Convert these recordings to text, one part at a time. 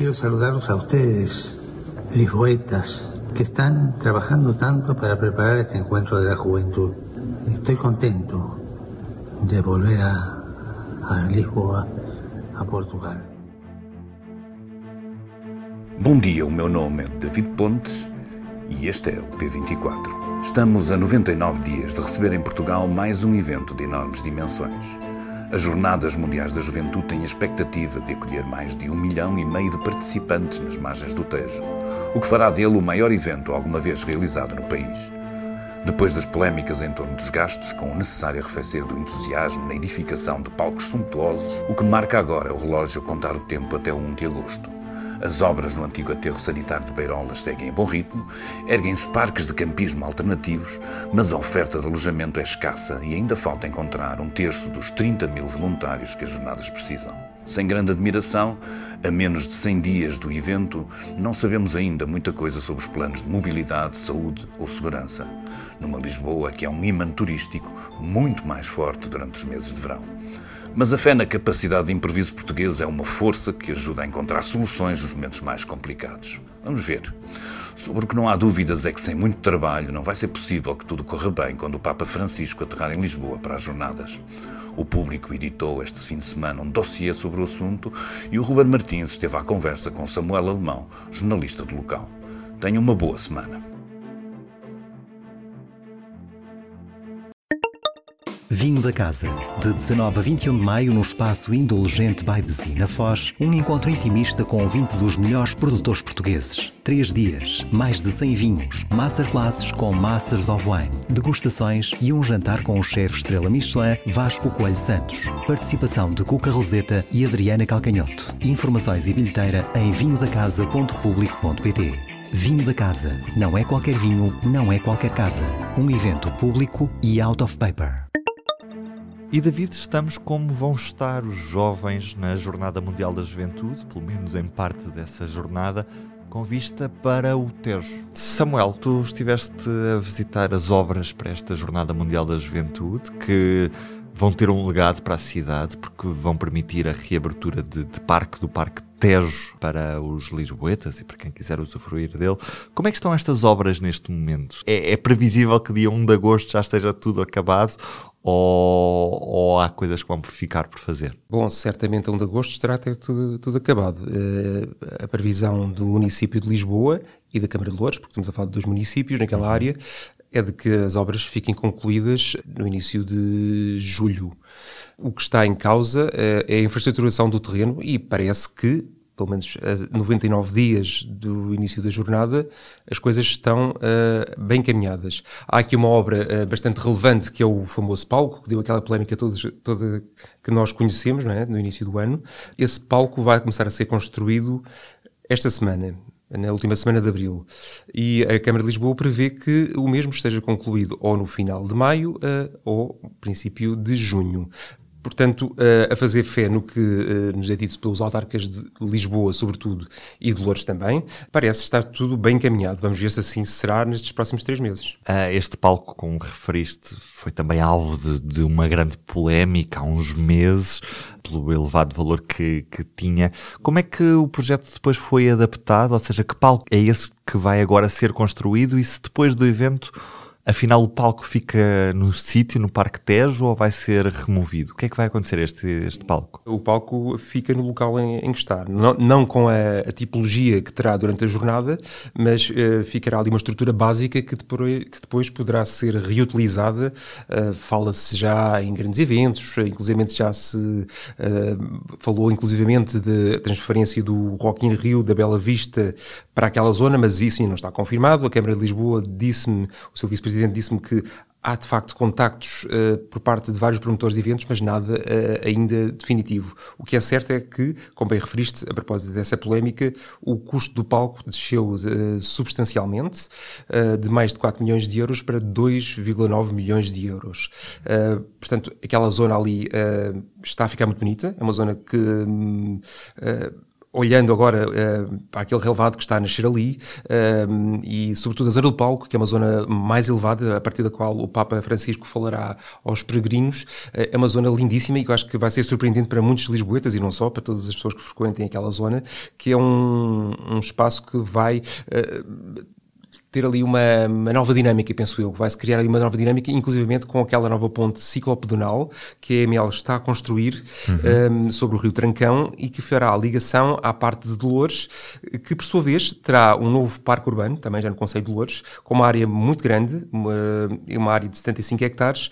quiero saludarlos a ustedes, lisboetas, que están trabajando tanto para preparar este encuentro de la juventud. Estoy contento de volver a, a Lisboa, a Portugal. Bom dia, o meu nome é David Pontes e este é o P24. Estamos a 99 dias de receber em Portugal mais um evento de enormes dimensões. As Jornadas Mundiais da Juventude têm a expectativa de acolher mais de um milhão e meio de participantes nas margens do Tejo, o que fará dele o maior evento alguma vez realizado no país. Depois das polémicas em torno dos gastos, com o necessário arrefecer do entusiasmo na edificação de palcos suntuosos, o que marca agora é o relógio contar o tempo até 1 de agosto. As obras no antigo aterro sanitário de Beirolas seguem em bom ritmo, erguem-se parques de campismo alternativos, mas a oferta de alojamento é escassa e ainda falta encontrar um terço dos 30 mil voluntários que as jornadas precisam. Sem grande admiração, a menos de 100 dias do evento, não sabemos ainda muita coisa sobre os planos de mobilidade, saúde ou segurança. Numa Lisboa que é um imã turístico muito mais forte durante os meses de verão. Mas a fé na capacidade de improviso português é uma força que ajuda a encontrar soluções nos momentos mais complicados. Vamos ver. Sobre o que não há dúvidas é que sem muito trabalho não vai ser possível que tudo corra bem quando o Papa Francisco aterrar em Lisboa para as jornadas. O público editou este fim de semana um dossiê sobre o assunto e o Ruben Martins esteve à conversa com Samuel Alemão, jornalista do local. Tenha uma boa semana. Vinho da Casa. De 19 a 21 de maio, no espaço Indulgente the na Foz, um encontro intimista com 20 dos melhores produtores portugueses. Três dias, mais de 100 vinhos, masterclasses com Masters of Wine, degustações e um jantar com o chefe estrela Michelin Vasco Coelho Santos. Participação de Cuca Roseta e Adriana Calcanhoto. Informações e bilheteira em vinhodacasa.publico.pt. Vinho da Casa. Não é qualquer vinho, não é qualquer casa. Um evento público e out of paper. E David, estamos como vão estar os jovens na Jornada Mundial da Juventude, pelo menos em parte dessa jornada, com vista para o Tejo. Samuel, tu estiveste a visitar as obras para esta Jornada Mundial da Juventude, que vão ter um legado para a cidade, porque vão permitir a reabertura de, de parque do Parque Tejo para os lisboetas e para quem quiser usufruir dele. Como é que estão estas obras neste momento? É, é previsível que dia 1 de agosto já esteja tudo acabado ou, ou, há coisas que vão ficar por fazer? Bom, certamente a 1 de agosto estará tudo, tudo acabado. Uh, a previsão do município de Lisboa e da Câmara de Louros, porque estamos a falar de dois municípios naquela uhum. área, é de que as obras fiquem concluídas no início de julho. O que está em causa uh, é a infraestruturação do terreno e parece que pelo menos a 99 dias do início da jornada, as coisas estão uh, bem caminhadas. Há aqui uma obra bastante relevante que é o famoso palco, que deu aquela polémica toda, toda que nós conhecemos é? no início do ano. Esse palco vai começar a ser construído esta semana na última semana de abril. E a Câmara de Lisboa prevê que o mesmo esteja concluído ou no final de maio ou princípio de junho. Portanto, a fazer fé no que nos é dito pelos autarcas de Lisboa, sobretudo, e de Louros também, parece estar tudo bem encaminhado. Vamos ver se assim será nestes próximos três meses. Este palco, como referiste, foi também alvo de, de uma grande polémica há uns meses, pelo elevado valor que, que tinha. Como é que o projeto depois foi adaptado? Ou seja, que palco é esse que vai agora ser construído e se depois do evento Afinal, o palco fica no sítio, no Parque Tejo, ou vai ser removido? O que é que vai acontecer a este, este palco? O palco fica no local em, em que está. Não, não com a, a, tipologia que terá durante a jornada, mas uh, ficará ali uma estrutura básica que depois, que depois poderá ser reutilizada. Uh, Fala-se já em grandes eventos, inclusive já se uh, falou inclusivamente de transferência do Rock in Rio da Bela Vista para aquela zona, mas isso ainda não está confirmado. A Câmara de Lisboa disse-me, o seu vice-presidente Presidente disse-me que há de facto contactos uh, por parte de vários promotores de eventos, mas nada uh, ainda definitivo. O que é certo é que, como bem referiste, a propósito dessa polémica, o custo do palco desceu uh, substancialmente, de mais de 4 milhões de euros para 2,9 milhões de euros. portanto, aquela zona ali está a ficar muito bonita, é uma zona que. Olhando agora uh, para aquele relevado que está a nascer ali uh, e sobretudo a zona do palco, que é uma zona mais elevada, a partir da qual o Papa Francisco falará aos peregrinos, uh, é uma zona lindíssima e que eu acho que vai ser surpreendente para muitos lisboetas e não só, para todas as pessoas que frequentem aquela zona, que é um, um espaço que vai ter ali uma, uma, nova dinâmica, penso eu, vai-se criar ali uma nova dinâmica, inclusivamente com aquela nova ponte ciclopedonal que a EML está a construir uhum. um, sobre o Rio Trancão e que fará a ligação à parte de Dolores, que por sua vez terá um novo parque urbano, também já no Conselho de Dolores, com uma área muito grande, uma, uma área de 75 hectares,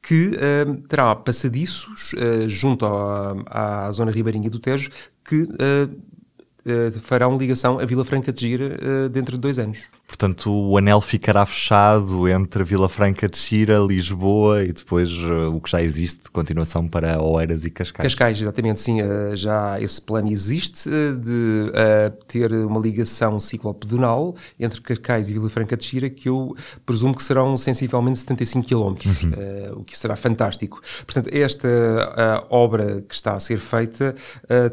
que uh, terá passadiços uh, junto à, à zona ribeirinha do Tejo que uh, farão ligação à Vila Franca de Gira dentro de dois anos. Portanto, o anel ficará fechado entre Vila Franca de Xira, Lisboa e depois uh, o que já existe de continuação para Oeiras e Cascais. Cascais, exatamente, sim. Uh, já esse plano existe uh, de ter uma ligação ciclopedonal entre Cascais e Vila Franca de Xira que eu presumo que serão sensivelmente 75 km, uhum. o que será fantástico. Portanto, esta obra que está a ser feita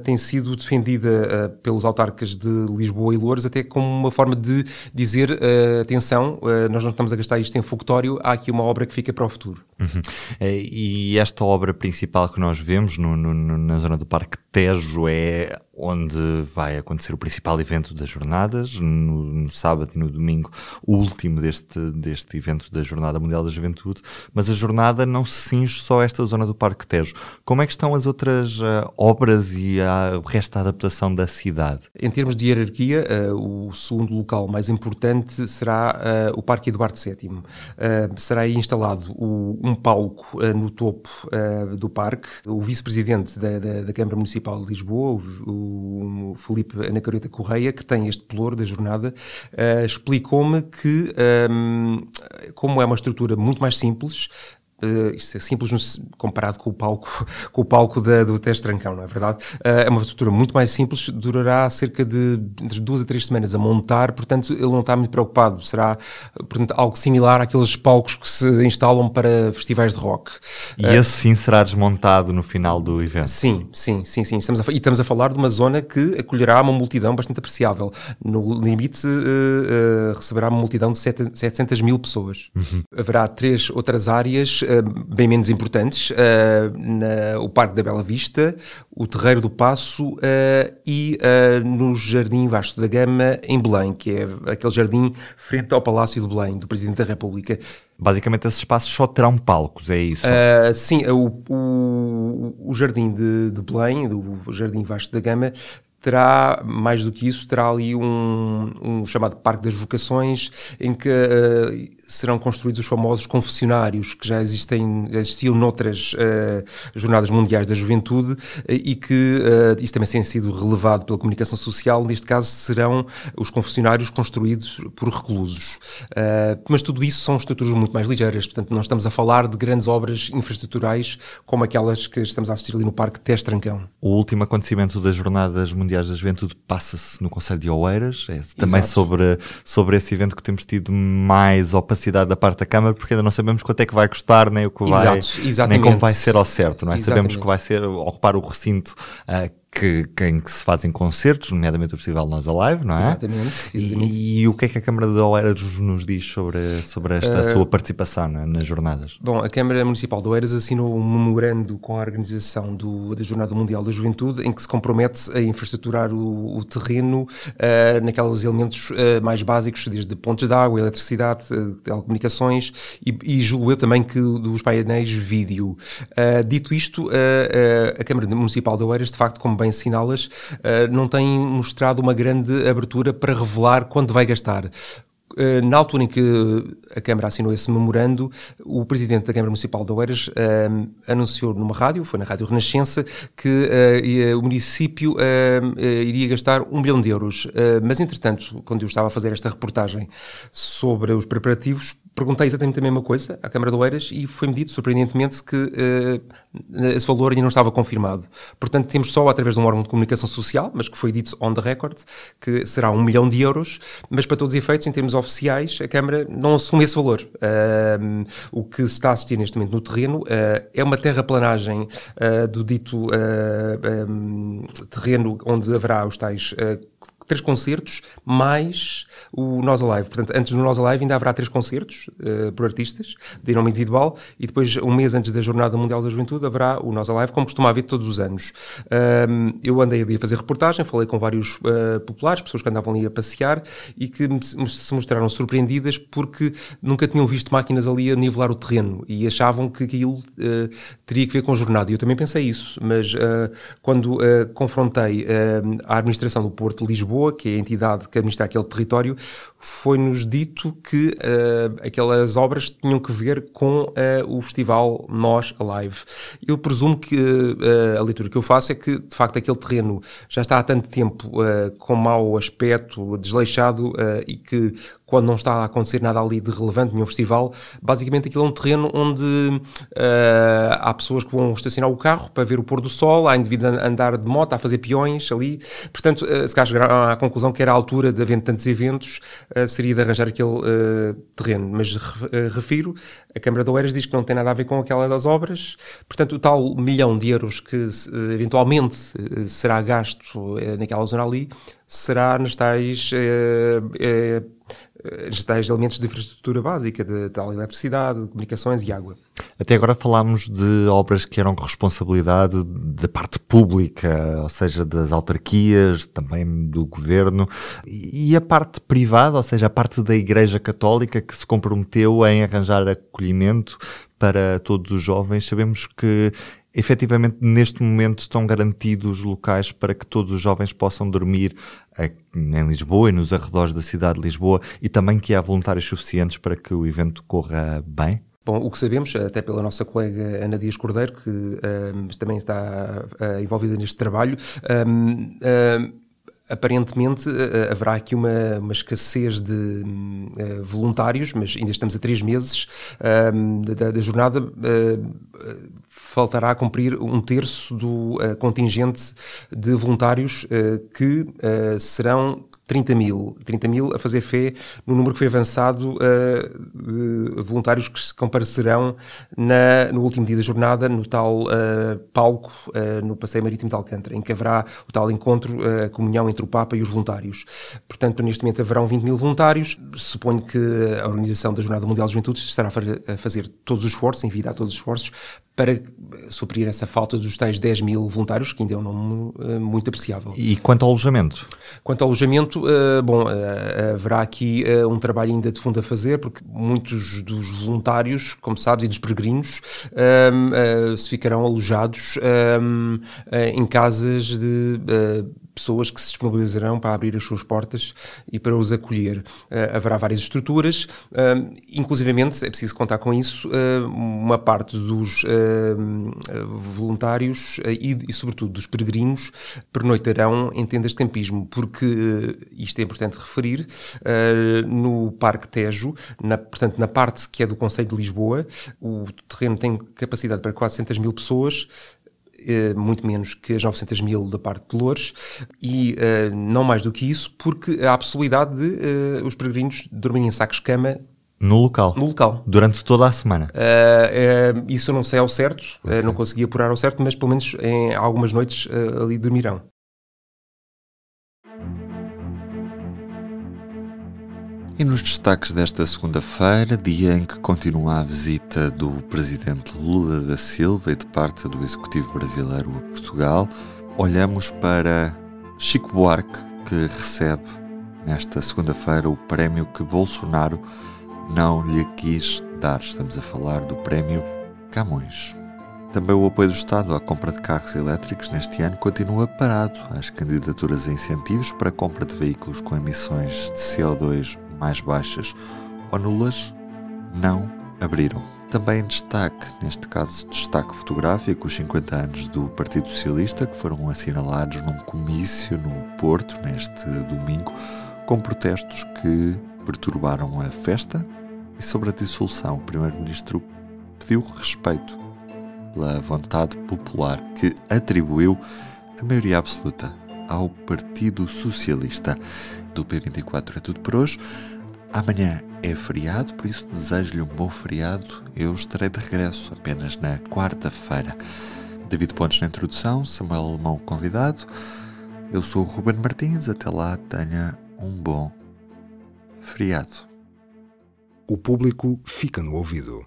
tem sido defendida pelos autarcas de Lisboa e Louros até como uma forma de dizer dizer, uh, atenção, uh, nós não estamos a gastar isto em fogotório, há aqui uma obra que fica para o futuro. Uhum. Eh, e esta obra principal que nós vemos no, no, na zona do Parque Tejo é onde vai acontecer o principal evento das jornadas, no, no, sábado e no domingo, o último deste, deste evento da Jornada Mundial da Juventude, mas a jornada não se cinge só a esta zona do Parque Tejo. Como é que estão as outras uh, obras e a, o resto da adaptação da cidade? Em termos de hierarquia, uh, o segundo local mais importante será uh, o Parque Eduardo VII. será aí instalado o, um palco no topo do parque. O vice-presidente da, da, da, Câmara Municipal de Lisboa, o o Felipe Anacareta Correia, que tem este pelouro da jornada, uh, explicou-me que, um, ehm, como é uma estrutura muito mais simples, Uh, isto é simples comparado com o palco, com o palco da, do teste trancão, não é verdade? Uh, é uma estrutura muito mais simples, durará cerca de entre duas a três semanas a montar, portanto ele não está muito preocupado. Será portanto, algo similar àqueles palcos que se instalam para festivais de rock. E uh, esse sim será desmontado no final do evento? Sim, sim, sim, sim. Estamos a, e estamos a falar de uma zona que acolherá uma multidão bastante apreciável. No limite receberá uma multidão de 700 mil pessoas. Uhum. Haverá três outras áreas eh, bem menos importantes, uh, na, o Parque da Bela Vista, o Terreiro do Passo uh, e no Jardim Vasco da Gama, em Belém, que é aquele jardim frente ao Palácio de Belém, do Presidente da República. Basicamente, esses espaços só terão palcos, é isso? Uh, sim, o, o, o Jardim de, de Belém, o Jardim Vasco da Gama, terá, mais do que isso, terá ali um, um chamado Parque das Vocações, em que uh, serão construídos os famosos confessionários que já, existem, já existiam noutras uh, Jornadas Mundiais da Juventude uh, e que uh, isto também tem sido relevado pela comunicação social. Neste caso, serão os confessionários construídos por reclusos. mas tudo isso são estruturas muito mais ligeiras, portanto, não estamos a falar de grandes obras infraestruturais como aquelas que estamos a assistir ali no Parque Teste Trancão. O último acontecimento das Jornadas Mundiais Mundiais da Juventude passa-se no Conselho de Oeiras. É também sobre, sobre esse evento que temos tido mais opacidade da parte da Câmara, porque ainda não sabemos quanto é que vai custar, nem o que vai, Exato, nem como vai ser ao certo, não é? Sabemos que vai ser ocupar o recinto uh, que, que, em que se fazem concertos, nomeadamente o Festival Nós Alive, não é? Exatamente. exatamente. E, e, o que é que a Câmara de Oeiras nos diz sobre, sobre esta uh, sua participação né, nas jornadas? Bom, a Câmara Municipal de Oeiras assinou um memorando com a organização do, da Jornada Mundial da Juventude em que se compromete a infraestruturar o, o terreno uh, naqueles elementos uh, mais básicos, desde pontos de água, eletricidade, telecomunicações e, e julgo eu também que dos painéis vídeo. dito isto, a Câmara Municipal de Oeiras, de facto, como bem bem assinalas, uh, não tem mostrado uma grande abertura para revelar quanto vai gastar. Eh, na altura em que a Câmara assinou esse memorando, o Presidente da Câmara Municipal de Oeiras uh, anunciou numa rádio, foi na Rádio Renascença, que uh, o município iria gastar um bilhão de euros. mas, entretanto, quando eu estava a fazer esta reportagem sobre os preparativos, perguntei exatamente a mesma coisa à Câmara de Oeiras e foi-me dito, surpreendentemente, que uh, esse valor ainda não estava confirmado. Portanto, temos só através de um órgão de comunicação social, mas que foi dito on the record, que será um milhão de euros, mas para todos os efeitos, em termos oficiais, a Câmara não assume esse valor. Uh, o que se está a assistir neste momento no terreno uh, é uma terraplanagem do dito um, terreno onde haverá os tais três concertos, mais o Nós Alive. Portanto, antes do Nós Alive ainda haverá três concertos uh, por artistas, de nome individual, e depois, um mês antes da Jornada Mundial da Juventude, haverá o Nós Alive, como costuma haver todos os anos. Uh, eu andei ali a fazer reportagem, falei com vários uh, populares, pessoas que andavam ali a passear, e que se mostraram surpreendidas porque nunca tinham visto máquinas ali a nivelar o terreno, e achavam que aquilo eh, teria que ver com jornada. E eu também pensei isso, mas quando confrontei a administração do Porto de Lisboa, Lisboa, que é a entidade que administra aquele território, foi-nos dito que uh, aquelas obras tinham que ver com uh, o festival Nós Alive. Eu presumo que uh, a leitura que eu faço é que, de facto, aquele terreno já está há tanto tempo com mau aspecto, desleixado e que quando não está a acontecer nada ali de relevante nenhum festival, basicamente aquilo é um terreno onde uh, há pessoas que vão estacionar o carro para ver o pôr do sol, há indivíduos a andar de moto, a fazer peões ali, portanto, uh, se calhar chegaram à conclusão que era a altura de haver tantos eventos, seria de arranjar aquele terreno, mas refiro, a Câmara de Oeiras diz que não tem nada a ver com aquela das obras, portanto, o tal milhão de euros que eventualmente será gasto naquela zona ali, será nas tais tais elementos de infraestrutura básica, de tal eletricidade, de comunicações e água. Até agora falámos de obras que eram responsabilidade da parte pública, ou seja, das autarquias, também do governo, e a parte privada, ou seja, a parte da Igreja Católica que se comprometeu em arranjar acolhimento para todos os jovens. Sabemos que efetivamente neste momento estão garantidos locais para que todos os jovens possam dormir em Lisboa e nos arredores da cidade de Lisboa e também que há voluntários suficientes para que o evento corra bem? Bom, o que sabemos, até pela nossa colega Ana Dias Cordeiro, que um, também está uh, envolvida neste trabalho, um, aparentemente uh, haverá aqui uma, uma escassez de uh, voluntários, mas ainda estamos a três meses da, da, jornada faltará a cumprir um terço do uh, contingente de voluntários uh, que uh, serão 30 mil. 30 mil a fazer fé no número que foi avançado de voluntários que se comparecerão na, no último dia da jornada, no tal palco, no Passeio Marítimo de Alcântara, em que haverá o tal encontro, a comunhão entre o Papa e os voluntários. Portanto, neste momento haverão 20 mil voluntários. Suponho que a Organização da Jornada Mundial de Juventude estará a fazer todos os esforços, enviar todos os esforços, para suprir essa falta dos tais 10 mil voluntários, que ainda é um número uh, muito apreciável. E quanto ao alojamento? Quanto ao alojamento, uh, bom, uh, haverá aqui um trabalho ainda de fundo a fazer, porque muitos dos voluntários, como sabes, e dos peregrinos, se ficarão alojados em casas de pessoas que se disponibilizarão para abrir as suas portas e para os acolher. Uh, haverá várias estruturas, uh, inclusivamente, é preciso contar com isso, uh, uma parte dos voluntários e, e, sobretudo, dos peregrinos pernoitarão em tendas de campismo, porque, isto é importante referir, no Parque Tejo, na, portanto, na parte que é do Conselho de Lisboa, o terreno tem capacidade para 400 mil pessoas, muito menos que as 900 mil da parte de Loures, e uh, não mais do que isso, porque há a possibilidade de uh, os peregrinos dormirem em sacos-cama no local. No local. Durante toda a semana. Uh, uh, isso eu não sei ao certo, okay. uh, não consegui apurar ao certo, mas pelo menos em algumas noites ali dormirão. E nos destaques desta segunda-feira, dia em que continua a visita do presidente Lula da Silva e de parte do executivo brasileiro a Portugal, olhamos para Chico Buarque, que recebe nesta segunda-feira o prémio que Bolsonaro não lhe quis dar. Estamos a falar do prémio Camões. Também o apoio do Estado à compra de carros elétricos neste ano continua parado. As candidaturas a incentivos para a compra de veículos com emissões de CO2 mais baixas ou nulas não abriram. Também em destaque, neste caso destaque fotográfico, os 50 anos do Partido Socialista, que foram assinalados num comício no Porto neste domingo, com protestos que perturbaram a festa E sobre a dissolução, o Primeiro-Ministro pediu respeito pela vontade popular que atribuiu a maioria absoluta ao Partido Socialista. Do P24 é tudo por hoje. Amanhã é feriado, por isso desejo-lhe um bom feriado. Eu estarei de regresso apenas na quarta-feira. David Pontes na introdução, Samuel Alemão convidado. Eu sou o Ruben Martins. Até lá, tenha um bom feriado. O público fica no ouvido.